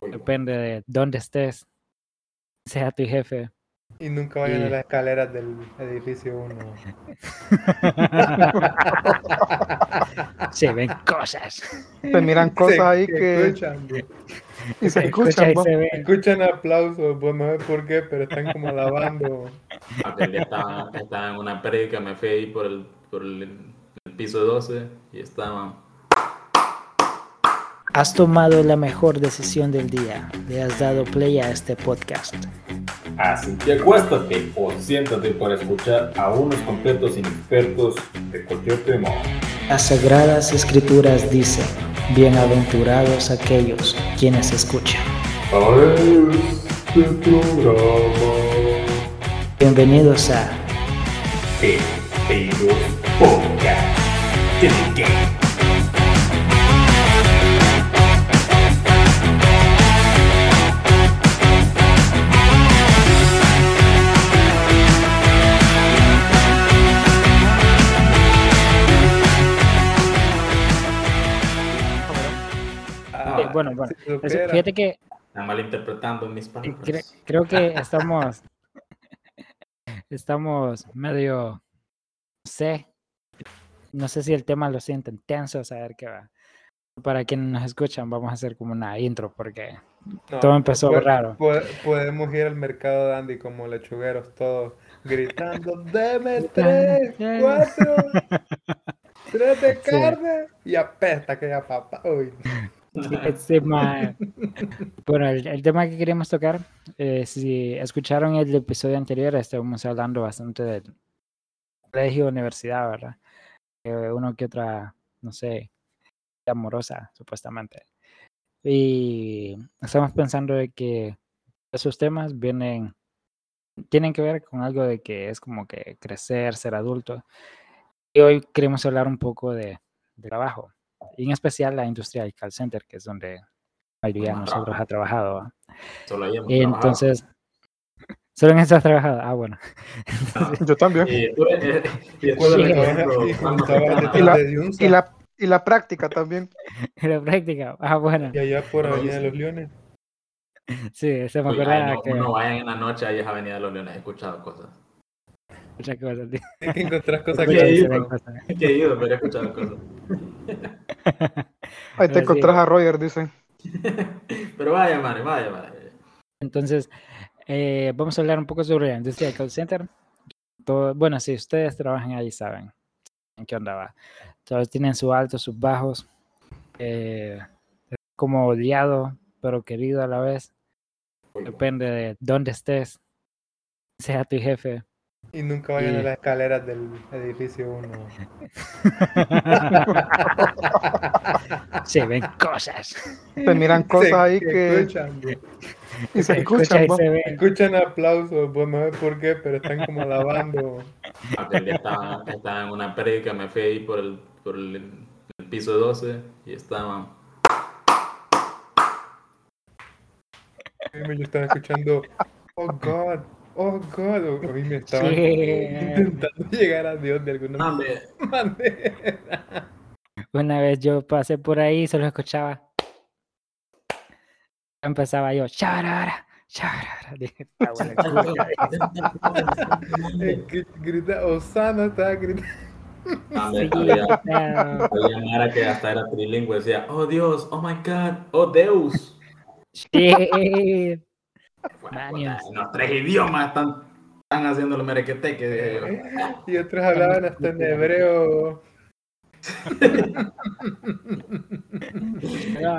Depende de dónde estés, sea tu jefe. Y nunca vayan a Y- las escaleras del edificio 1. Se ven cosas. Se miran cosas ahí que escuchan, y se escucha escuchan. y po. se escuchan aplausos, pues no sé por qué, pero están como alabando. Aquel día estaba, estaba en una prédica, me fui ahí por el, por el, el piso 12 y estaba. Has tomado la mejor decisión del día. Le has dado play a este podcast. Así que acuéstate o siéntate para escuchar a unos completos inexpertos de cualquier tema. Las sagradas escrituras dicen, bienaventurados aquellos quienes escuchan. A este programa Bienvenidos a de Peidos Podcast. Bueno, bueno, si. Fíjate que Están malinterpretando mis cre- palabras. creo que estamos estamos medio no sé no sé si el tema lo sienten tenso a ver qué va para quienes nos escuchan vamos a hacer como una intro porque No, todo empezó po- raro. po- podemos ir al mercado de Andy como lechugueros todos gritando, deme tres, cuatro, tres de Sí. carne y apesta aquella papa. Uy, Sí, bueno el, el tema que queríamos tocar eh, si escucharon el episodio anterior estábamos hablando bastante del colegio universidad verdad Eh, uno que otra no sé amorosa supuestamente. Y estamos pensando de que esos temas vienen tienen que ver con algo de que es como que crecer ser adulto. Y hoy queremos hablar un poco de, de trabajo y en especial la industria del call center que es donde la mayoría de nosotros ha trabajado. Solo ahí hemos y trabajado. entonces solo en eso has trabajado ah bueno Yo también. Y, la- de Yunza, Y la, práctica también. la práctica ah bueno y allá por Avenida de sí. los Leones. sí se me acordaba no, que uno vaya en la noche ahí a Avenida de los Leones, he escuchado cosas. Otra cosa tío. Hay que encontrar cosas que bro. cosas. Que he ido, pero he escuchado cosas. Ahí te sí. encontrás a Roger, dicen. Pero vaya, madre, vaya, madre. Entonces, eh, vamos a hablar un poco sobre la industria del call center. Todo, bueno, si ustedes trabajan ahí, saben en qué onda va. Todos tienen sus altos, sus bajos. eh, es como odiado, pero querido a la vez. Depende de dónde estés, sea tu jefe. Y nunca vayan Y- a las escaleras del edificio 1. Se ven cosas. Se miran cosas ahí que escuchan, y se escucha escuchan. y se ve. escuchan aplausos, pues no sé por qué, pero están como alabando. Aquel día estaba, estaba en una prédica, me fui ahí por el, por el, el piso 12 y estaba. Yo estaba escuchando, oh God, oh God. A mí me estaban Sí. intentando llegar a Dios de alguna manera. Una vez yo pasé por ahí y solo escuchaba. Empezaba yo, charara, charara. Dije, "Ah, bueno, escucha". Eh, que grita, Osana estaba gritando. había, había Mara que hasta era trilingüe, decía, oh Dios, oh my God, oh Deus. Sí. Bueno, en los tres idiomas están, están haciendo el merequeteque. yo. Y otros hablaban hasta en hebreo. Lo.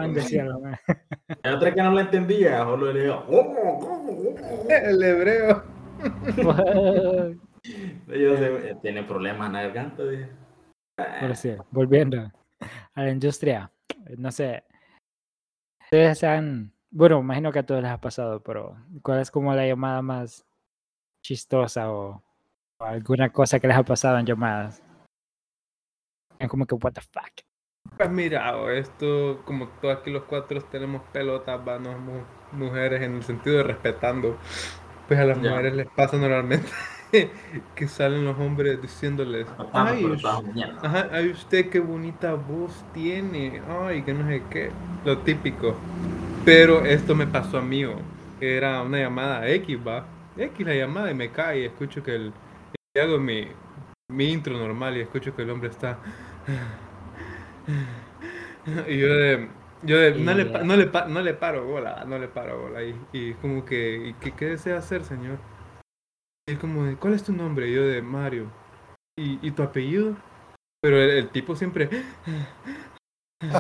Hay otra que no la entendía, solo le digo, oh, oh, oh, oh". El hebreo. Yo sé, tiene problemas en la garganta, dije. Pero sí, volviendo a la industria, no sé. Ustedes han, bueno, imagino que a todos les ha pasado, pero ¿cuál es como la llamada más chistosa o, o alguna cosa que les ha pasado en llamadas? Es como que, what the fuck. Has mirado esto, como todos aquí los cuatro tenemos pelotas, vanos, mu- mujeres, en el sentido de respetando. Pues a las mujeres les pasa normalmente que salen los hombres diciéndoles, ay, ay, usted qué bonita voz tiene, ay, que no sé qué, lo típico. Pero esto me pasó a mí, oh. era una llamada X, va. X la llamada y me cae y escucho que el... y hago mi, mi intro normal y escucho que el hombre está... Y yo de... Yo de, no, le, no, le, no le paro bola, no le paro bola. Y, y como que, ¿y qué, qué desea hacer, señor? Y él como de, ¿cuál es tu nombre? Y yo de, Mario. ¿Y, y tu apellido? Pero el, el tipo siempre...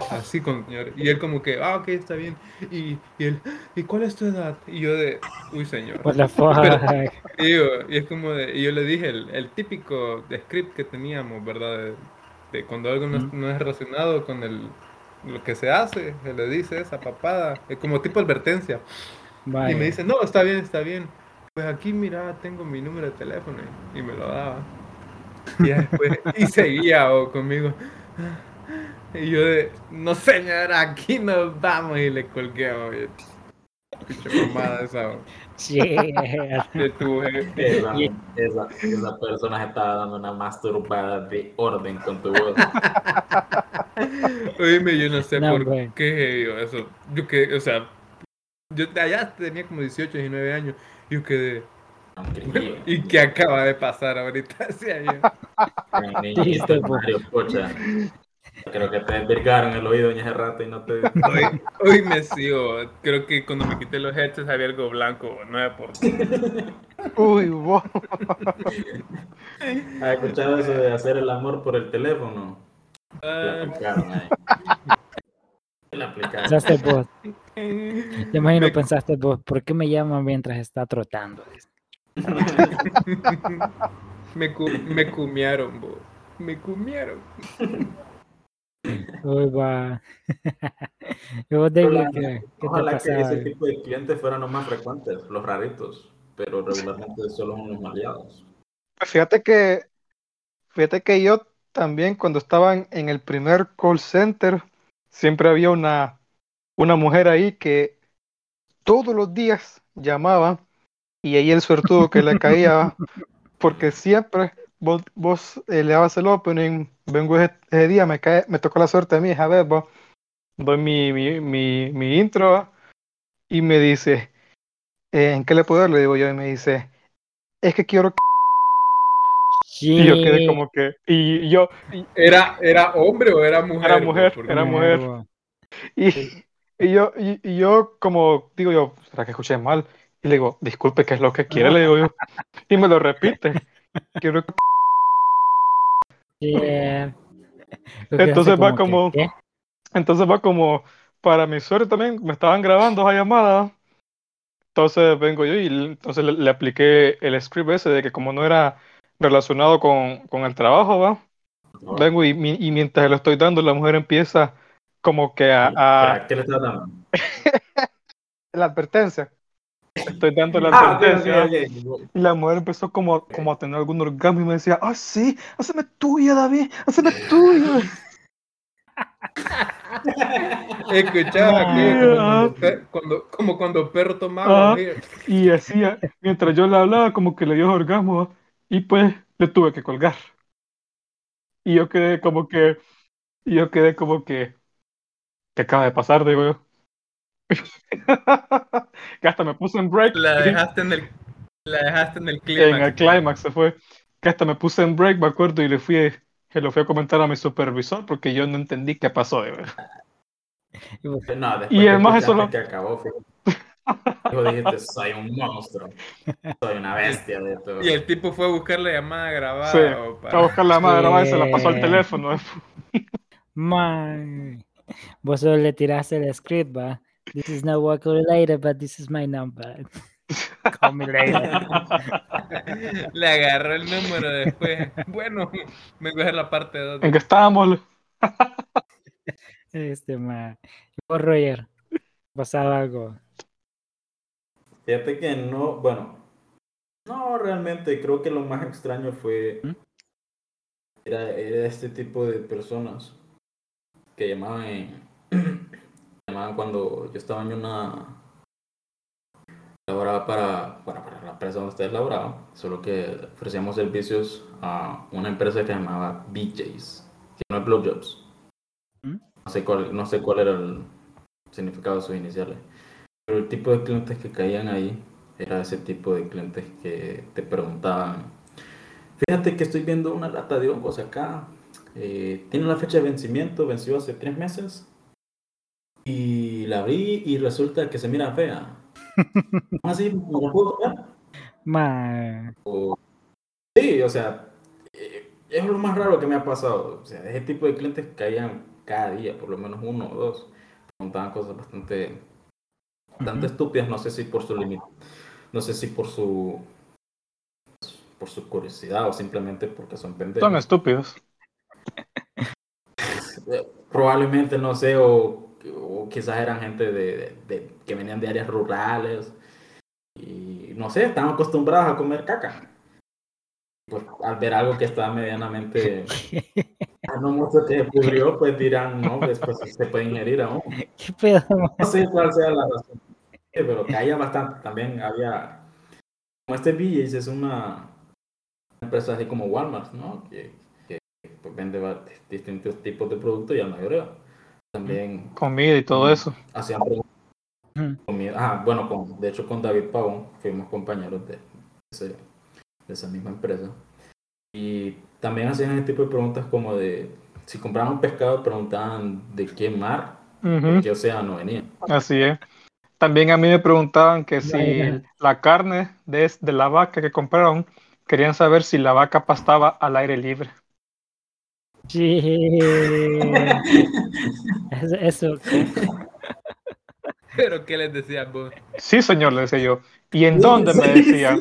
Así con señor. Y él como que, ah, ok, está bien. Y, y él, ¿y cuál es tu edad? Y yo de, uy, señor. What the fuck? Y, y es como de, y yo le dije el, el típico script que teníamos, ¿verdad? De, de cuando algo no, es- no es relacionado con el, lo que se hace, se le dice esa papada, es como tipo advertencia. Y me dice, no, está bien, está bien. Pues aquí, mira, tengo mi número de teléfono. Y me lo daba. Y después, y seguía o conmigo. Y yo de, no señora, aquí nos vamos. Y le colgué, oye. Mamada esa. Shit. De tu jefe. Esa, esa, esa persona se estaba dando una masturbada de orden con tu voz. Oíme, yo no sé No, por qué yo eso. Yo que, o sea, yo de allá tenía como 18, 19 años. Yo quedé. ¿y qué acaba de pasar ahorita? Decía yo. Niñito. Mario, escucha. Creo que te desvirgaron el oído en ese rato y no te. Hoy, hoy me sigo. Creo que cuando me quité los headsets había algo blanco, 9%. Uy, vos. ¿Has escuchado eso de hacer el amor por el teléfono? La Ah, aplicaron ahí. La aplicaron. Pensaste vos. Te imagino Me- pensaste vos, ¿por qué me llaman mientras está trotando? me, cu- me cumiaron, bo. Me cumiaron. Uy, va. ¿Y vos, David, Ojalá, te que ese tipo de clientes fueran los más frecuentes, los raritos, pero regularmente solo son los maleados. Pues Fíjate que, fíjate que yo también cuando estaba en, en el primer call center, siempre había una, una mujer ahí que todos los días llamaba y ahí el suertudo que le caía, porque siempre vos, vos eh, le dabas el opening, vengo ese, ese día, me cae, me tocó la suerte a mí, a ver, vos, doy mi, mi, mi, mi intro y me dice, "Eh, ¿en qué le puedo dar? Le digo yo y me dice, es que quiero y yo quedé como que, y yo, y, ¿Era, ¿Era hombre o era mujer? Era mujer, era mujer. y, y yo, y, y yo como, digo yo, ¿será que escuché mal? Y le digo, disculpe, ¿qué es lo que quiere? Le digo yo, y me lo repite. Quiero que- que Entonces va como-. Entonces va como, para mi suerte también, me estaban grabando esa llamada. Entonces vengo yo y entonces le, le apliqué el script ese de que como no era relacionado con, con el trabajo, va. ¿no? Vengo y, mi- y mientras lo estoy dando, la mujer empieza como que a, a- Espera, ¿Qué le estás dando? la advertencia. Estoy dando la Ah, ok, advertencia. ok, ok. Y la mujer empezó como, como a tener algún orgasmo y me decía, ah, sí, hazme tuya, David, hazme tuya. Escuchaba Ah. que como Ah. cuando, cuando- como cuando perro tomaba. Ah. Y decía, mientras yo le hablaba, como que le dio orgasmo, y pues le tuve que colgar. Y yo quedé como que, y yo quedé como que, ¿qué acaba de pasar? Digo yo. Que hasta me puse en break. La dejaste en el, la dejaste en el en clímax. el climax se fue. Que hasta me puse en break, me acuerdo, y le fui, se lo fui a comentar a mi supervisor porque yo no entendí qué pasó. de verdad. No, Y además eso lo- acabó, Dijo, dijiste, soy un monstruo, soy una bestia de todo. Y el tipo fue a buscar la llamada grabada. Sí, o Fue a para- buscar la madre grabada y se la pasó al Sí. teléfono. Man. Vos solo le tiraste el script, va. This is not work related, but this is my number. Call me later. Le agarró el número después. Bueno, me voy a la parte 2. En que estábamos, Este man. ¿Y vos, Roger? ¿Pasaba algo? Fíjate que no, bueno, no realmente, creo que lo más extraño fue, ¿Mm? era, era este tipo de personas que llamaban, en- llamaban cuando yo estaba en una, laboraba para, para, para la empresa donde ustedes laboraban, solo que ofrecíamos servicios a una empresa que se llamaba BJ's, que no es Blowjobs. ¿Mm? No sé cuál, no sé cuál era el, significado de sus iniciales. Pero el tipo de clientes que caían ahí era ese tipo de clientes que te preguntaban, fíjate que estoy viendo una lata de hongos acá, eh, tiene la fecha de vencimiento, venció hace tres meses, y la abrí y resulta que se mira fea. Así, ¿me la puedo? Ma, O- Sí, o sea, eh, es lo más raro que me ha pasado. O sea, ese tipo de clientes caían cada día, por lo menos uno o dos. Preguntaban cosas bastante, bastante estúpidas, no sé si por su límite, no sé si por su por su curiosidad o simplemente porque son pendejos. Son estúpidos. Eh, Probablemente, no sé, o, o quizás eran gente de, de- de- que venían de áreas rurales y no sé, estaban acostumbrados a comer caca. Pues al ver algo que estaba medianamente, no mucho que pudrió, pues dirán, no, después se puede ingerir aún. ¿Qué pedo? No sé cuál sea la razón, pero caía bastante. También había, como este BJ's es una empresa así como Walmart, ¿no? Que, que, pues, vende distintos tipos de productos y al mayoría. También Comida y todo eso. hacían preguntas. Ujú. comida- Ah, bueno, con, de hecho con David Pavón fuimos compañeros de, ese- de esa misma empresa. Y también hacían ese tipo de preguntas como de, si compraban un pescado, preguntaban de qué mar, Ujú, de qué océano venía. Así es. También a mí me preguntaban que si la carne de, de la vaca que compraron, querían saber si la vaca pastaba al aire libre. Sí. Eso, eso, Pero ¿qué les decías vos? Sí, señor, le decía yo. ¿Y en dónde? Me decía.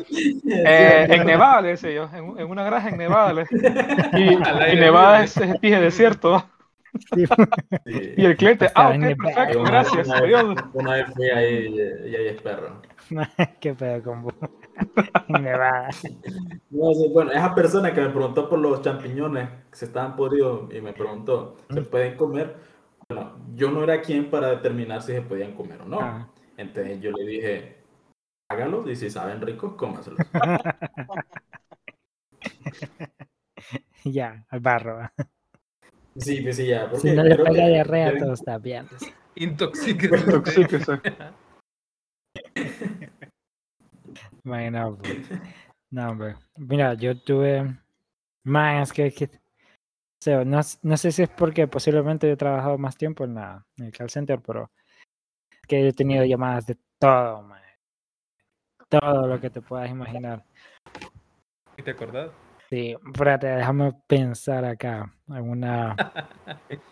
"Eh, en Nevada, le decía yo. En, en una granja en Nevada. le- Y, y Nevada es es dije desierto. sí. Y el cliente, ah, ok, perfecto, gracias. Una, adiós". vez, una vez fui ahí y, y ahí es perro. ¿Qué pedo con vos? Me va. No, bueno, esa persona que me preguntó por los champiñones que se estaban podridos y me preguntó, ¿se pueden comer? Bueno, yo no era quien para determinar si se podían comer o no. Ah. Entonces yo le dije, hágalos y si saben ricos, cómaselos. Ya, al barro. Sí, pues sí, ya. Porque Si no le pega que diarrea, deben- todo está bien. Intoxíquese. Pues, no, hombre. Mira, yo tuve más que, que- o sea, no, no sé si es porque posiblemente yo he trabajado más tiempo en, la, en el call center, pero que he tenido llamadas de todo, man. Todo lo que te puedas imaginar. ¿Y te acordás? Sí, espérate, déjame pensar acá. Alguna.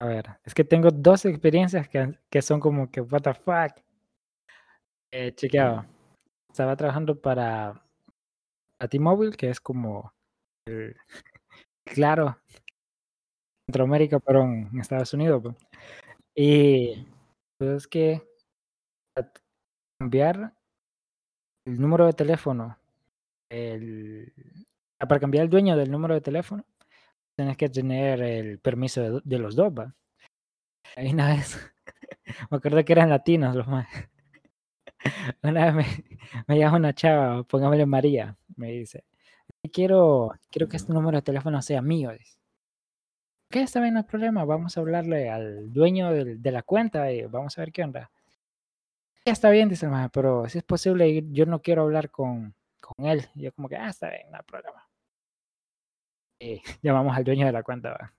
A ver, es que tengo dos experiencias que, que son como que, what the fuck. Eh, chequeado. Estaba trabajando para, para T-Mobile, que es como el, claro, Centroamérica, pero en Estados Unidos. pues. Y pues es que a- cambiar el número de teléfono, el, ah, para cambiar el dueño del número de teléfono, tienes que tener el permiso de, de los dos, ¿va? Ahí una vez, me acuerdo que eran latinos los más. Una vez me, me llama una chava, pongámosle María, me dice, quiero, quiero que este número de teléfono sea mío. Ok, está bien, no hay problema, vamos a hablarle al dueño del- de la cuenta y vamos a ver qué onda. Ya está bien, dice el maje, pero si es posible, yo no quiero hablar con, con él. Y yo como que, ah, está bien, no hay problema. Y llamamos al dueño de la cuenta, va.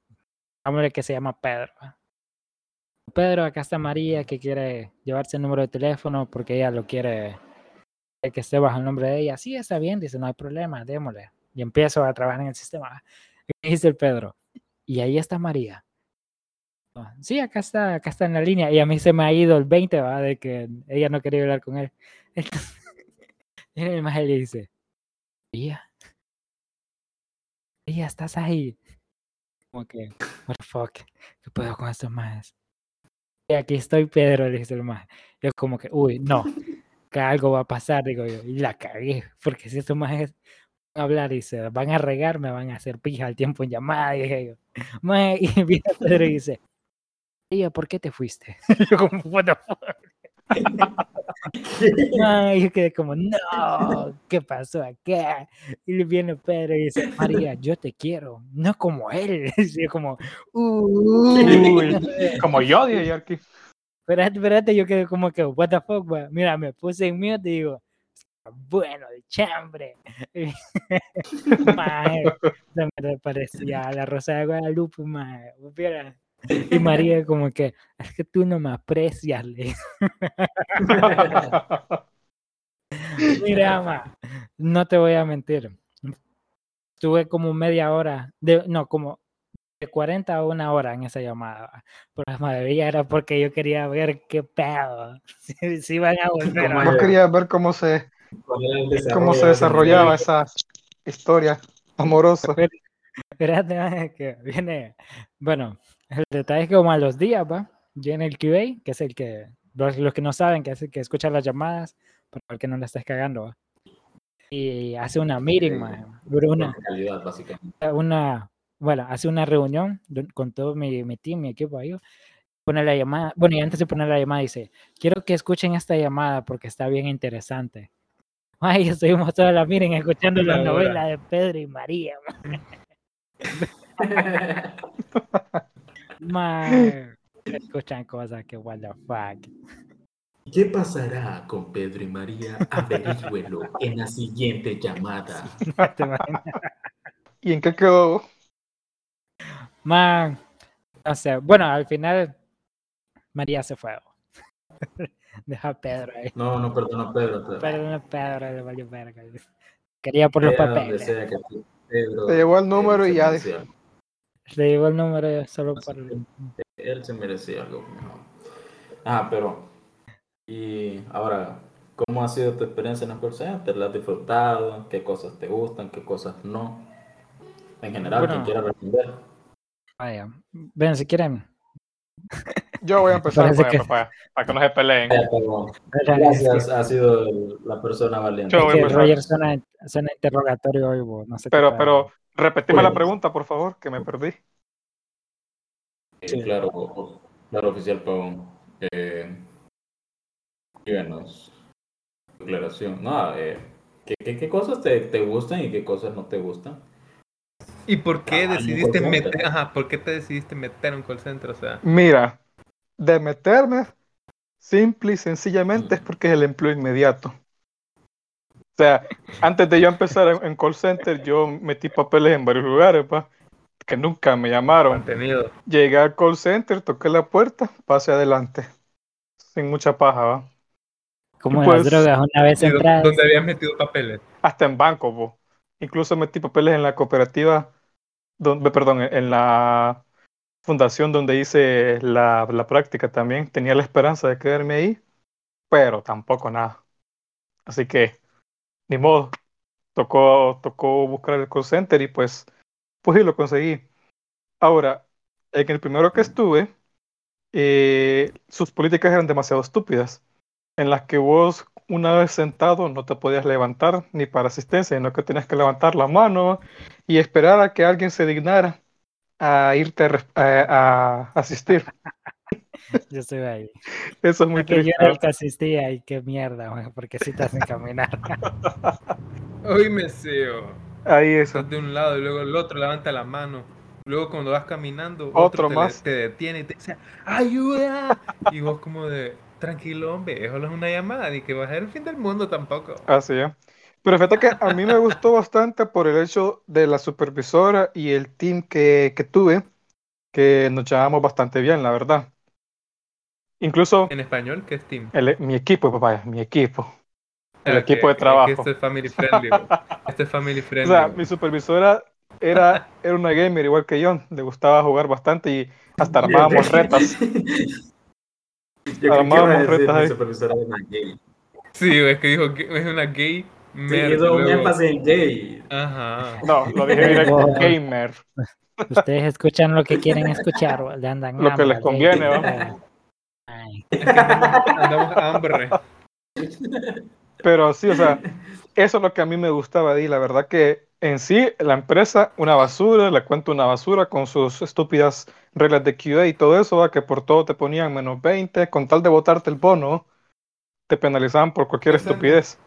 Vámonos que se llama Pedro. va. Pedro, acá está María que quiere llevarse el número de teléfono porque ella lo quiere que esté bajo el nombre de ella. Sí, está bien, dice, no hay problema, démosle. Y empiezo a trabajar en el sistema. Dice el Pedro, y ahí está María. "Ah, Sí, acá está, acá está en la línea. Y a mí se me ha ido el 20, va, de que ella no quería hablar con él. Entonces, el maje le dice, María, María, estás ahí. Como que, what the fuck, ¿qué puedo con estos majes? Aquí estoy, Pedro, le dice el maje. Yo como que, uy, no, que algo va a pasar, digo yo. Y la cagué, porque si estos a hablar y se van a regar, me van a hacer pija al tiempo en llamada, dije yo. Maje, y viene Pedro y dice, María, ¿por qué te fuiste? yo como, what the fuck. Yo quedé como, no, ¿qué pasó acá? Y viene Pedro y dice, María, yo te quiero, no como él. Y yo como, uy, Como yo, dije yo aquí. espérate, espérate, yo quedé como que, what the fuck, va. Mira, me puse en mute y digo, bueno, de chambre. Mae, se me parecía la Rosa de Guadalupe, mae. Y María como que, es que tú no me aprecias, le. Mira, ma, no te voy a mentir. Estuve como media hora, de, no, como de 40 a una hora en esa llamada. Por la mayoría era porque yo quería ver qué pedo. Si, si iban a volver. ¿Cómo a- Yo quería ver cómo se, ¿Cuál era el cómo se de esa desarrollaba esa historia amorosa. Espérate, que viene. Bueno, el detalle es que como a los días, va, viene el QA, que es el que, los, los que no saben, que es el que escucha las llamadas, para el que no la estés cagando, va. Y hace una meeting, maje, dura una, calidad, básicamente. una, bueno, hace una reunión con todo mi, mi team, mi equipo ahí. Pone la llamada, bueno, y antes de poner la llamada dice, quiero que escuchen esta llamada porque está bien interesante. Ay, estuvimos toda la miren escuchando la hora. novela de Pedro y María. Man, escuchan cosas que what the fuck. ¿Qué pasará con Pedro y María? Averígüelo en la siguiente llamada. ¿Te imaginas? ¿Y en qué quedó? Man, no sé, bueno, al final María se fue. Deja a Pedro ahí. No, no perdona a Pedro. Pedro. Perdón a Pedro, le valió verga. Quería por los papeles. sea que Pedro, Te llevó el número y se ya algo. Le llegó el número solo que Él se merecía algo mejor. Ah, pero. Y ahora, ¿cómo ha sido tu experiencia en el call center? ¿La has disfrutado? ¿Qué cosas te gustan? ¿Qué cosas no? En general, Bueno. quien quiera responder. Vaya. Ven, si quieren. Yo voy a empezar Parece pues, que- para, para que no se peleen. Eh, Gracias, ha sido la persona valiente. Yo voy a empezar. Roger suena, suena interrogatorio hoy, no sé qué Pero, pero, repetime la pregunta, por favor, que me perdí. Eh, claro, claro, oficial Pavón. Eh, díganos declaración. No, eh, ¿qué, qué, qué cosas te, te gustan y qué cosas no te gustan? ¿Y por qué Ah, decidiste meter, ajá, por qué te decidiste meter a un call center? O sea, Mira, de meterme, simple y sencillamente es porque es el empleo inmediato. O sea, antes de yo empezar en, en call center, yo metí papeles en varios lugares, pa, que nunca me llamaron. mantenido. Llegué al call center, toqué la puerta, pasé adelante. Sin mucha paja, ¿va? Como pues, las drogas, una vez ¿Y dó- entradas. dónde habías metido papeles? Hasta en banco, po. Incluso metí papeles en la cooperativa, donde, perdón, en la fundación donde hice la, la práctica también. Tenía la esperanza de quedarme ahí, pero tampoco nada. Así que, ni modo. Tocó, tocó buscar el call center y pues, pues lo conseguí. Ahora, en el primero que estuve, eh, sus políticas eran demasiado estúpidas, en las que vos, una vez sentado, no te podías levantar ni para asistencia, sino que tenías que levantar la mano y esperar a que alguien se dignara a irte a asistir. Yo estoy ahí. Eso es muy Porque yo triste. era el que asistía y qué mierda, güey, porque si te hacen caminar. Hoy me seo. Ahí eso. Estás de un lado y luego el otro levanta la mano. Luego cuando vas caminando, Otro otro, te, más. te detiene y te dice, ¡ayuda! Y vos como de, tranquilo hombre, eso no es una llamada, ni que va a ser el fin del mundo tampoco. Así es. Pero fíjate que a mí me gustó bastante por el hecho de la supervisora y el team que, que tuve, que nos llevamos bastante bien, la verdad. Incluso En español, ¿qué es Team? el- mi equipo, papá, mi equipo. El equipo de trabajo. Esto es family friendly. Esto es family O friendly. sea, bro. mi supervisora era, era una gamer igual que yo, le gustaba jugar bastante y hasta armábamos retas. Yo Armábamos decir retas mi supervisora era una gay. Sí, es que dijo que es una gay. Sí, nerd, hizo un énfasis en gay. Ajá. No, lo dije directo, gamer. Ustedes escuchan lo que quieren escuchar, le andan Lo que les conviene, güey. Andamos, andamos hambre. Pero sí, o sea, eso es lo que a mí me gustaba de ahí. La verdad que en sí, la empresa, una basura, le cuento una basura con sus estúpidas reglas de QA y todo eso, ¿va? que por todo te ponían menos 20, con tal de botarte el bono, te penalizaban por cualquier estupidez.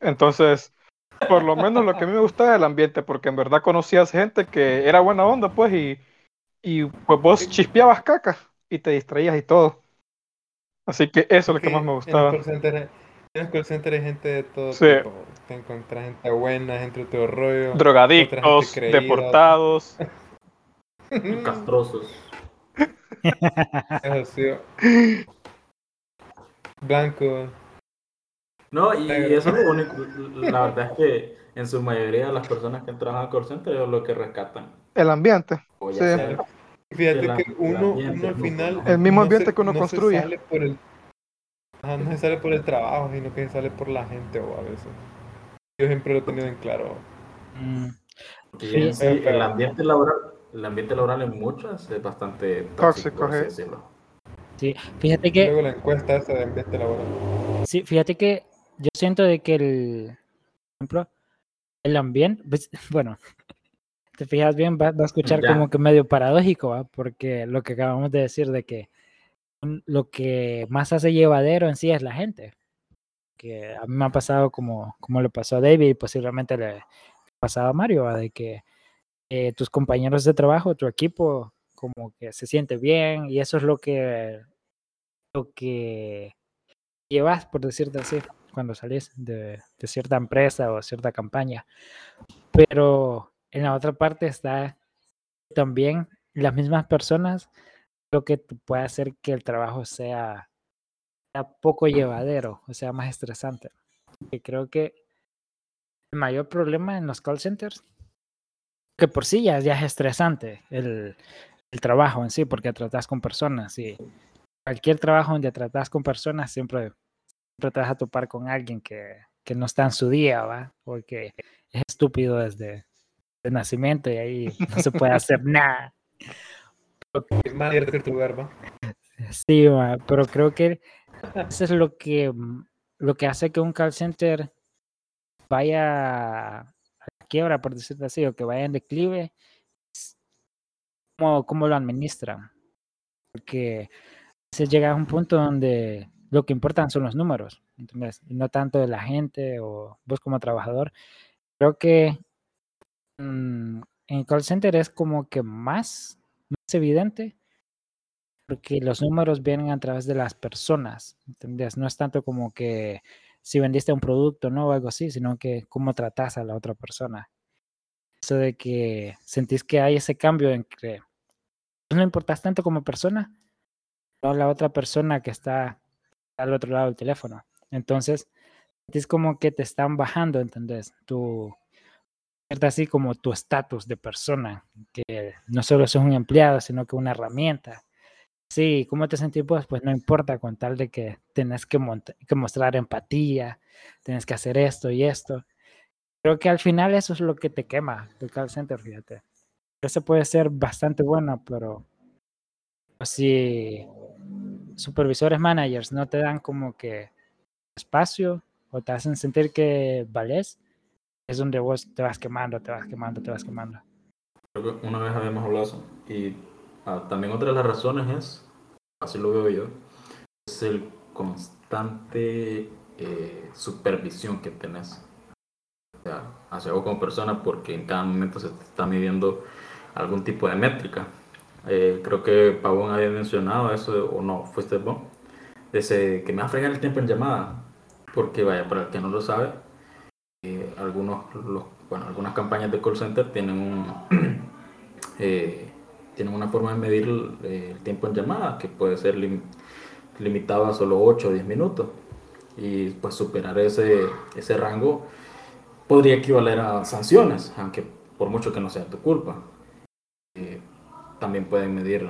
Entonces, por lo menos lo que a mí me gustaba era el ambiente, porque en verdad conocías gente que era buena onda, pues, y, y pues vos chispeabas caca y te distraías y todo. Así que eso es lo que Sí, más me En los gustaba. call centers, en los call centers hay gente de todo Sí. tipo. Te encuentras gente buena, gente de todo rollo. Drogadictos, creída. deportados. Castrosos. Eso sí. Blanco. No, y eso es lo único. La verdad es que en su mayoría las personas que trabajan en call center es lo que rescatan. El ambiente. O ya Sí. sea, Fíjate El que el uno, ambiente, uno al final. El mismo no ambiente se- que uno no se construye. sale por el, Ajá, no se sale por el trabajo, sino que se sale por la gente o a veces. Yo siempre lo he tenido en claro. Mm, Sí. sí, el ambiente laboral, el ambiente laboral en muchas es bastante tóxico, sí. decirlo. sí, fíjate que Luego la encuesta esa de ambiente laboral. Sí, fíjate que yo siento de que el, por ejemplo, el ambiente, pues, bueno, te fijas bien, va, va a escuchar Ya. como que medio paradójico, ¿va? porque lo que acabamos de decir de que lo que más hace llevadero en sí es la gente. Que a mí me ha pasado como, como le pasó a David y posiblemente le ha pasado a Mario, ¿va? de que eh, tus compañeros de trabajo, tu equipo, como que se siente bien y eso es lo que, lo que llevas, por decirte así, cuando salís de, de cierta empresa o cierta campaña. Pero en la otra parte está también las mismas personas, lo que puede hacer que el trabajo sea, sea poco llevadero, o sea, más estresante. Y creo que el mayor problema en los call centers, que por sí ya, es estresante el, trabajo en sí, porque tratas con personas y cualquier trabajo donde tratas con personas siempre siempre te vas a topar con alguien que, que no está en su día, ¿va? Porque es estúpido desde el nacimiento y ahí no se puede hacer nada. De. Sí, pero creo que eso es lo que, mm, lo que hace que un call center vaya a quiebra, por decirlo así, o que vaya en declive, cómo, cómo lo administran. Porque se llega a un punto donde lo que importan son los números, ¿entendés? Y no tanto de la gente o vos como trabajador. Creo que mm, en call center es como que más, evidente porque los números vienen a través de las personas, ¿entendés? No es tanto como que si vendiste un producto, ¿no? O algo así, sino que cómo tratas a la otra persona. Eso de que sentís que hay ese cambio en que no importas tanto como persona, no la otra persona que está al otro lado del teléfono. Entonces, es como que te están bajando, ¿entendés? Tu, así como tu estatus de persona, que no solo sos un empleado, sino que una herramienta. Sí, ¿cómo te sentís vos? Pues no importa con tal de que tenés que, que mostrar empatía, tenés que hacer esto y esto. Creo que al final eso es lo que te quema el call center, fíjate. Eso puede ser bastante bueno, pero si supervisores, managers no te dan como que espacio o te hacen sentir que vales, es donde vos te vas quemando, te vas quemando, te vas quemando. Creo que una vez habíamos hablado eso. Y ah, también otra de las razones es, así lo veo yo, es el constante eh, supervisión que tenés o sea, hacia vos como persona porque en cada momento se está midiendo algún tipo de métrica. Eh, creo que Pavón había mencionado eso, o no, fuiste vos, de ese, que me va a fregar el tiempo en llamada. Porque vaya, para el que no lo sabe, algunos, bueno, algunas campañas de call center tienen eh, tienen una forma de medir el, el, tiempo en llamada que puede ser lim, limitado a solo 8 o 10 minutos. Y pues superar ese, ese rango podría equivaler a sanciones aunque por mucho que no sea tu culpa eh, también pueden medir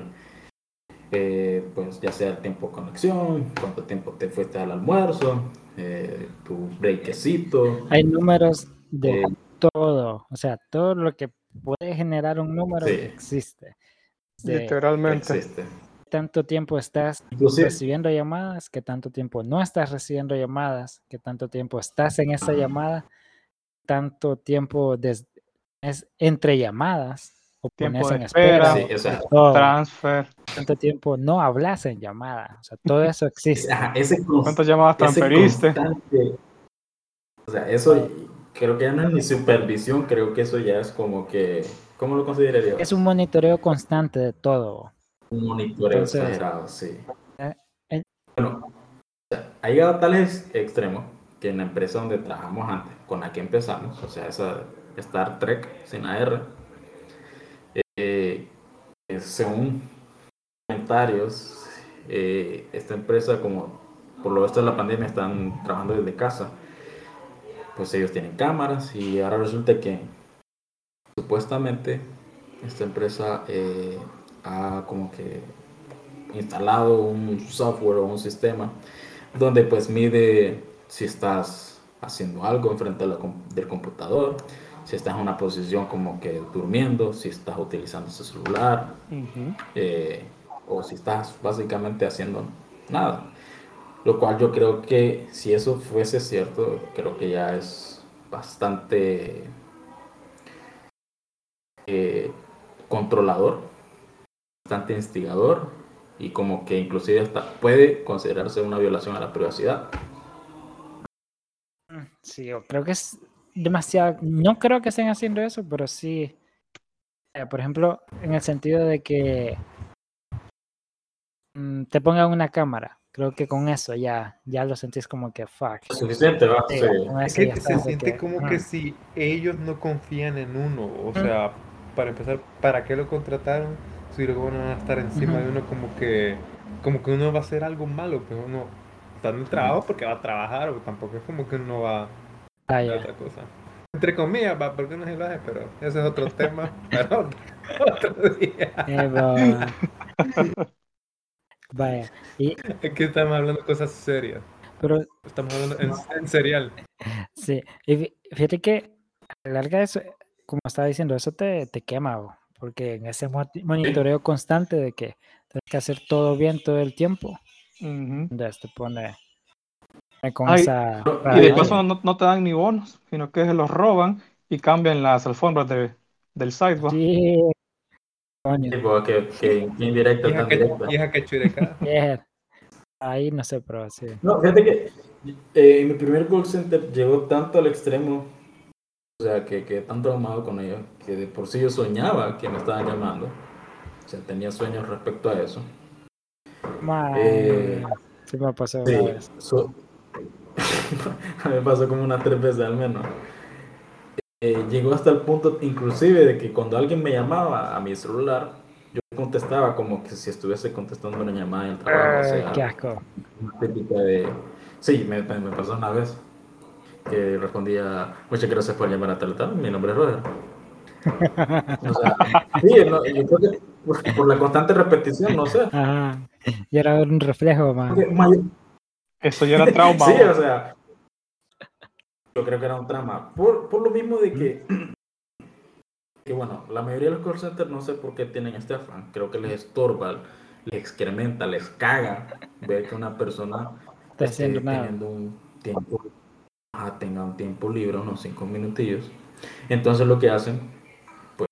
eh, pues ya sea el tiempo de conexión cuánto tiempo te fuiste al almuerzo eh, tu breakcito hay números de todo o sea todo lo que puede generar un número Sí. que existe. De Literalmente. existe. tanto tiempo estás Inclusive, recibiendo llamadas, qué tanto tiempo no estás recibiendo llamadas, qué tanto tiempo estás en esa llamada, tanto tiempo des- es entre llamadas o Tiempo de en espera, espera. sí, o sea, todo, Transfer. tanto tiempo no hablas en llamada, o sea, todo eso existe. ajá, ¿Cuántas llamadas transferiste? o sea, eso creo que ya no es ni supervisión, creo que eso ya es como que, ¿cómo lo consideraría? Es un monitoreo constante de todo. Un monitoreo Entonces, exagerado, sí. eh, Bueno, Ha llegado a tales extremos que en la empresa donde trabajamos antes, con la que empezamos, o sea, esa Star Trek sin AR, según comentarios, eh, esta empresa, como por lo visto de la pandemia, están trabajando desde casa, pues ellos tienen cámaras y ahora resulta que supuestamente esta empresa eh, ha como que instalado un software o un sistema donde pues mide si estás haciendo algo enfrente del computador, si estás en una posición como que durmiendo, si estás utilizando ese celular, eh, o si estás básicamente haciendo nada. Lo cual yo creo que si eso fuese cierto, creo que ya es bastante eh, controlador, bastante instigador y como que inclusive hasta puede considerarse una violación a la privacidad. Sí, yo creo que es demasiado, no creo que estén haciendo eso, pero sí, eh, por ejemplo, en el sentido de que mm, te pongan una cámara, creo que con eso ya, ya lo sentís como que fuck. Suficiente, ¿va? Sí, Es que se siente como que si ellos no confían en uno, o sea, para empezar, ¿para qué lo contrataron? Si luego van a estar encima de uno como que, como que uno va a hacer algo malo, que uno está en el trabajo porque va a trabajar, o tampoco es como que uno va Ah, ya. otra cosa. Entre comillas, va, porque no es el pero ese es otro tema para otro día. Eh, va. Vaya, y, Aquí estamos hablando de cosas serias. pero Estamos hablando en, en serial. sí, y fí- fíjate que a la larga eso, como estaba diciendo, eso te, te quema, bo, porque en ese mo- monitoreo constante de que tienes que hacer todo bien todo el tiempo, Ujú. entonces te pone con Ay, esa Y de paranoia. paso no, no te dan ni bonos, sino que se los roban y cambian las alfombras de, del sidewalk. Sí, coño, que, que tan chureca. yeah. Ahí no sé, pero sí. No, fíjate que eh, mi primer call center llegó tanto al extremo, o sea, que, que tan traumado con ellos, que de por sí yo soñaba que me estaban llamando. O sea, tenía sueños respecto a eso. Man, Eh, sí me Sí, una vez. so- a mí me pasó como unas tres veces al menos. Eh, llegó hasta el punto inclusive de que cuando alguien me llamaba a mi celular, yo contestaba como que si estuviese contestando una llamada en el trabajo. o Ay, sea, qué asco. una típica de... Sí, me, me- me pasó una vez que respondía, muchas gracias por llamar a tal tal, mi nombre es Roger. O sea, sí, no, yo creo que por, por la constante repetición, no sé. Ajá. Y era un reflejo, man. Porque may- Eso ya era trauma. Sí, o sea, yo creo que era un trama. Por, por lo mismo de que, que, bueno, la mayoría de los call centers no sé por qué tienen este afán. Creo que les estorba, les excrementa, les caga ver que una persona Está esté teniendo un tiempo, tenga un tiempo libre, unos cinco minutillos. Entonces lo que hacen, pues,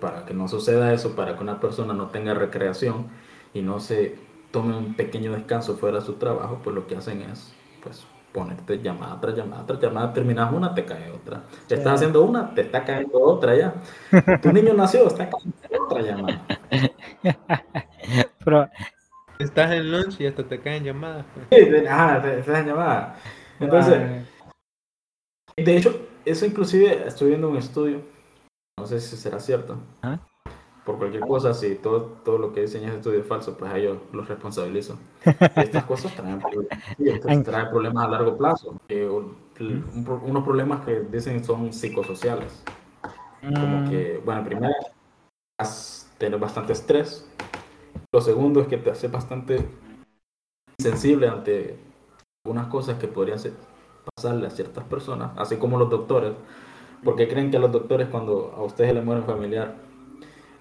para que no suceda eso, para que una persona no tenga recreación y no se tome un pequeño descanso fuera de su trabajo, pues lo que hacen es, pues, ponerte llamada tras llamada tras llamada, terminas una, te cae otra. Te estás Sí. haciendo una, te está cayendo otra ya. Tu niño nació, está cayendo otra llamada. Pero, Estás en lunch y hasta te caen llamadas. pues. Sí, te- Ajá, te, te estás llamada. Entonces, ay, De hecho, eso inclusive estoy viendo un estudio, no sé si será cierto. Ajá. Por cualquier cosa, si todo, todo lo que dicen es estudio falso, pues a ellos los responsabilizo. Estas cosas traen, sí, traen problemas a largo plazo. Eh, un- unos problemas que dicen son psicosociales. Como mm, que, bueno, primero, tener bastante estrés. Lo segundo es que te hace bastante sensible ante algunas cosas que podrían ser, pasarle a ciertas personas, así como los doctores. Porque creen que a los doctores cuando a ustedes le muere un familiar,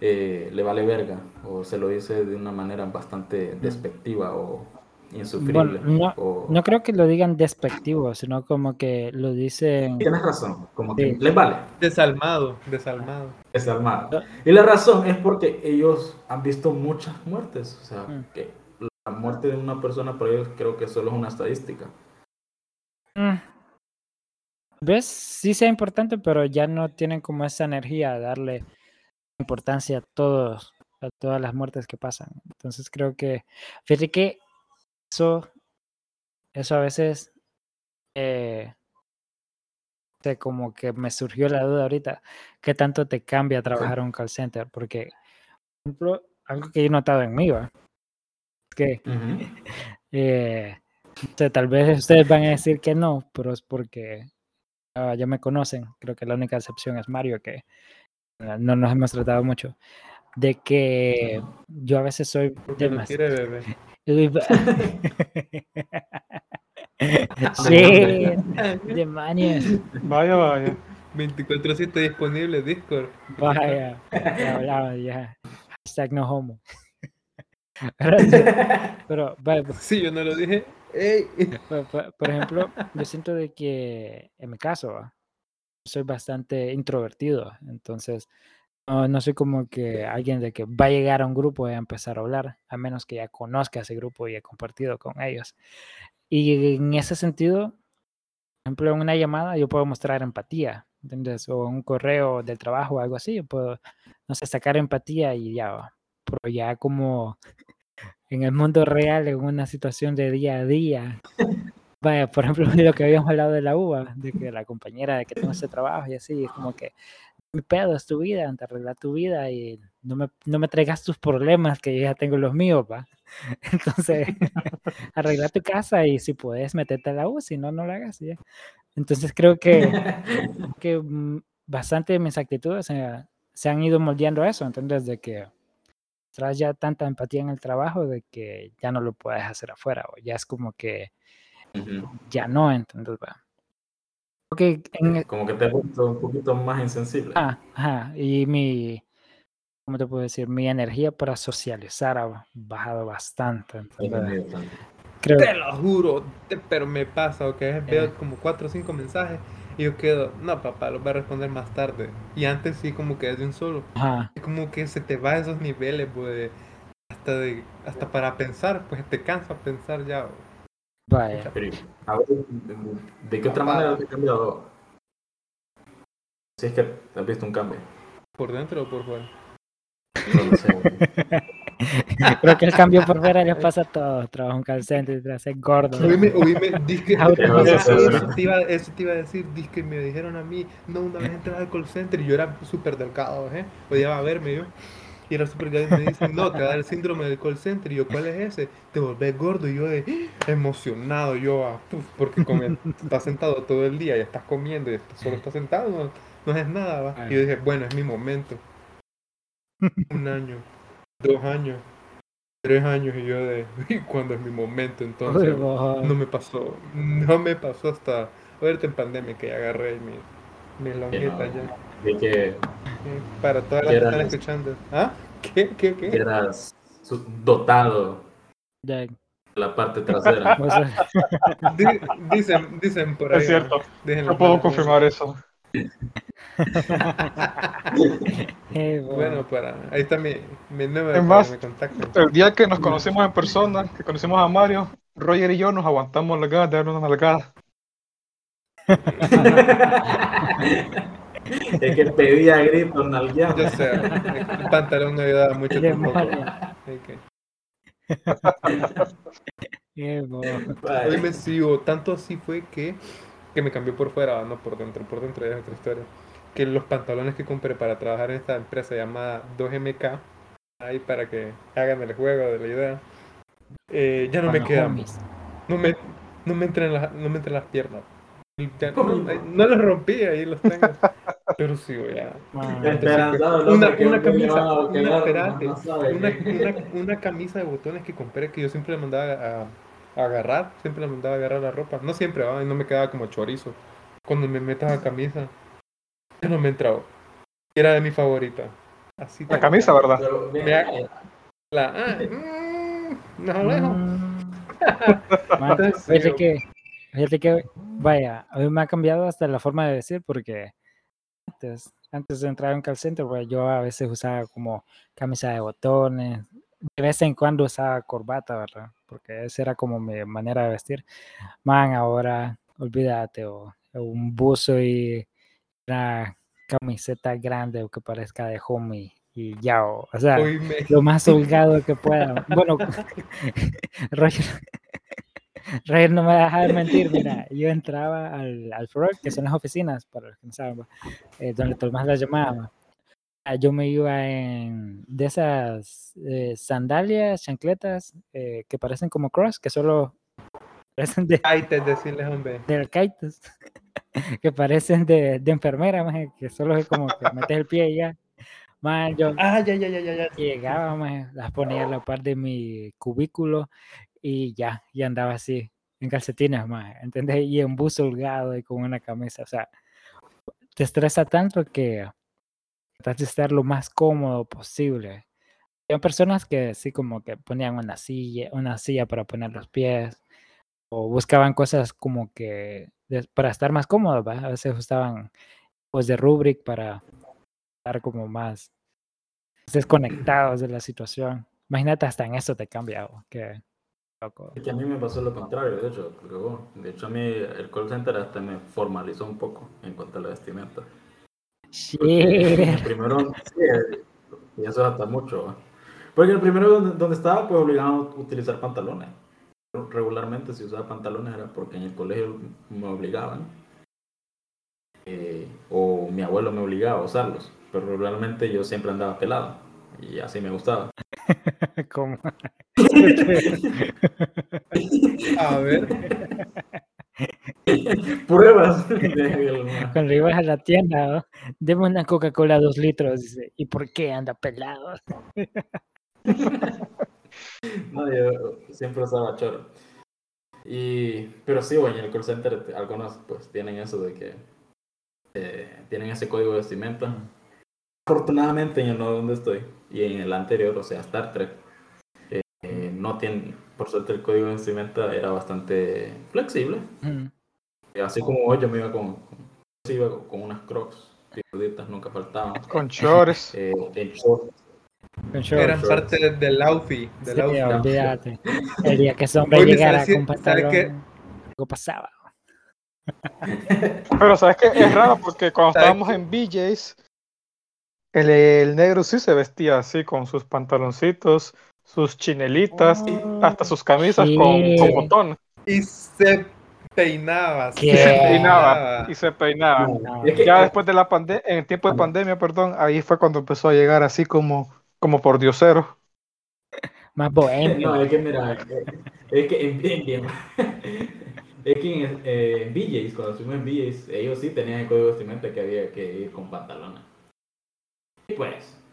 eh, le vale verga, o se lo dice de una manera bastante despectiva o insufrible. Bueno, o... no creo que lo digan despectivo, sino como que lo dicen. Tienes razón, como que Sí. les vale. Desalmado, desalmado. desarmado. Y la razón es porque ellos han visto muchas muertes. O sea, Mm. que la muerte de una persona para ellos creo que solo es una estadística. Mm. ¿Ves? Sí sea importante, pero ya no tienen como esa energía de darle importancia a todos, a todas las muertes que pasan. Entonces creo que, fíjate que eso eso a veces, eh, como que me surgió la duda ahorita, ¿qué tanto te cambia trabajar en un call center? Porque, por ejemplo, algo que yo he notado en mí, ¿va? Que eh, o sea, tal vez ustedes van a decir que no, pero es porque ah, ya me conocen. Creo que la única excepción es Mario, que no nos hemos tratado mucho. De que yo a veces soy demasiado. quiere. Uy, va- sí, demonios. Vaya, vaya. 24-7 disponible Discord. Vaya, ya hablaba ya. Hashtag no homo. Pero, sí, pero, vaya, pues, Sí, yo no lo dije. Por, por- por ejemplo, yo siento de que en mi caso ¿va? Soy bastante introvertido, entonces no, no soy como que alguien de que va a llegar a un grupo y a empezar a hablar, a menos que ya conozca ese grupo y he compartido con ellos. Y en ese sentido, por ejemplo, en una llamada yo puedo mostrar empatía, ¿entiendes? O un correo del trabajo o algo así, yo puedo, no sé, sacar empatía y ya. Pero ya como en el mundo real, en una situación de día a día, vaya, por ejemplo, lo que habíamos hablado de la uva, de que la compañera de que tengo ese trabajo y así, es como que mi pedo es tu vida, te arregla tu vida y no me, no me traigas tus problemas que yo ya tengo los míos, va. Entonces, arregla tu casa y si puedes meterte a la U, si no, no lo hagas. Entonces creo que, que mm, bastante de mis actitudes se, se han ido moldeando a eso, entonces de que traes ya tanta empatía en el trabajo de que ya no lo puedes hacer afuera, o ya es como que Ujú. ya no, entonces va. Porque en, Como que te has vuelto un poquito más insensible. Ah, ajá, y mi, ¿cómo te puedo decir? Mi energía para socializar ha bajado bastante. Entonces, creo Te lo juro, te- pero me pasa, ok, Eh. veo como 4 o 5 mensajes y yo quedo, no papá, los voy a responder más tarde. Y antes sí como que es de un solo. ajá, Es como que se te va a esos niveles, pues, hasta de, hasta para pensar, pues te cansa pensar ya. Vaya. Pero, a ver, ¿de qué otra Papá. manera te ha cambiado? Si es que has visto un cambio. ¿Por dentro o por fuera? No lo sé. Creo que el cambio por fuera les pasa a todos. Trabajo en call center, te haces gordo. Oíme, oíme, disque, Eso, te iba, eso te iba a decir, disque me dijeron a mí, no, una vez entré al call center y yo era súper delgado, ¿eh? Odiaba verme yo. Y era súper me dicen, no, te va a dar el síndrome del call center. Y yo, ¿cuál es ese? Te volvés gordo. Y yo, de, emocionado, yo, ah, puf, porque estás sentado todo el día y estás comiendo y solo estás sentado, no, no es nada, ¿va? Y yo dije, bueno, es mi momento. Un año, dos años, tres años y yo de, ¿y cuándo es mi momento? Entonces, no me pasó, no me pasó hasta ahorita en pandemia que ya agarré mi, mi ya. De que Para todas las que están escuchando. ¿Ah? ¿Qué? ¿Qué? ¿Qué? eras dotado ya, la parte trasera. sea, Di- dicen, dicen por ahí. Es cierto. No puedo confirmar eso. eh, Bueno, para. Ahí está mi, mi número Es para más, me. El día que nos conocimos en persona, que conocimos a Mario, Roger y yo nos aguantamos las ganas de darnos unas nalgadas. es que pedía gritos nalgueando. Yo sé, el pantalón no ayudaba mucho tampoco. Hoy me sigo, tanto así fue que, que me cambió por fuera, no por dentro, por dentro ya es otra historia. Que los pantalones que compré para trabajar en esta empresa llamada 2MK, ahí para que hagan el juego de la idea, eh, ya no me quedan. homies. No me, no me entran las, no me entran las piernas. Ya- no, no los rompí, ahí los tengo. Pero sí, ya. Ah, Esperanzado, Una, una camisa, una, no camisa de botones que compré que yo siempre le mandaba a, a agarrar, siempre le mandaba a agarrar la ropa. No siempre, ¿va? y no me quedaba como chorizo. Cuando me metas a camisa, ya no me entraba. Era de mi favorita. Así La camisa. ¿verdad? Mira, La, ah, mm, no lejos. Fíjate yo- que, fíjate que, vaya, a mí me ha cambiado hasta la forma de decir porque antes, antes de entrar en call center, pues, yo a veces usaba como camisa de botones, de vez en cuando usaba corbata, ¿verdad? Porque esa era como mi manera de vestir. Man, ahora, olvídate, o, o un buzo y una camiseta grande o que parezca de homie y ya, o, o sea, lo más holgado que pueda. Bueno, Roger, Rey no me deja de mentir, mira, yo entraba al, al Frog, que son las oficinas, para los que no saben, eh, donde tomas la llamada. Ah, Yo me iba en de esas eh, sandalias, chancletas eh, que parecen como cross, que solo parecen de, te decirles, hombre. de arcaitas, que parecen de, de enfermera, maje, que solo es como que metes el pie y ya. Man, yo Ah, ya, ya, ya, ya, llegaba, maje, las ponía a la par de mi cubículo y ya, y andaba así, en calcetines, más, ¿entendés? Y en buzo holgado y con una camisa, o sea, te estresa tanto que tratas de estar lo más cómodo posible. Hay personas que sí como que ponían una silla, una silla para poner los pies, o buscaban cosas como que de- para estar más cómodos, ¿va? A veces usaban pues de rubric para estar como más desconectados de la situación. Imagínate, hasta en eso te cambia, ¿o? que loco. Es que a mí me pasó lo contrario, de hecho, porque, bueno, de hecho a mí el call center hasta me formalizó un poco en cuanto a la vestimenta. Porque en el Shit. primero, sí, y eso hasta mucho. Porque el primero donde, donde estaba, pues obligaban a utilizar pantalones. Regularmente si usaba pantalones era porque en el colegio me obligaban. eh, o mi abuelo me obligaba a usarlos. Pero regularmente yo siempre andaba pelado. Y así me gustaba. Como- A ver. Pruebas. Cuando ibas a la tienda, ¿no? deme una Coca-Cola dos litros, dice, ¿y por qué anda pelado? No, yo siempre usaba choro. Y, pero sí, güey, en el call center te- algunos pues tienen eso de que eh, tienen ese código de vestimenta. Afortunadamente en el nodo donde estoy y en el anterior, o sea, Star Trek, eh, no tienen, por suerte el código de vestimenta era bastante flexible. Mm, Eh, Así como hoy yo me iba con, con, iba con- unas crocs, pirulitas, nunca faltaban. Con shorts. Eh, en shorts. Eran shorts. parte del outfit. Del Sí, outfit. olvídate. El día que ese hombre llegara ¿sabes qué- con pantalón, algo pasaba. Pero sabes que es raro porque cuando ¿Sabes estábamos qué? en BJ's, el, el negro sí se vestía así con sus pantaloncitos, sus chinelitas, hasta sus camisas con, con botón. Y se peinaba. ¿Qué? Se peinaba y se peinaba. No, Ya después de la pandemia, en el tiempo de pandemia, perdón, ahí fue cuando empezó a llegar así como, como por diosero. más bohemio. No, es que mira, es que en, en- en- es que en, eh, en BJ's, cuando estuvimos en BJ's, ellos sí tenían el código de vestimenta que había que ir con pantalones. Y pues,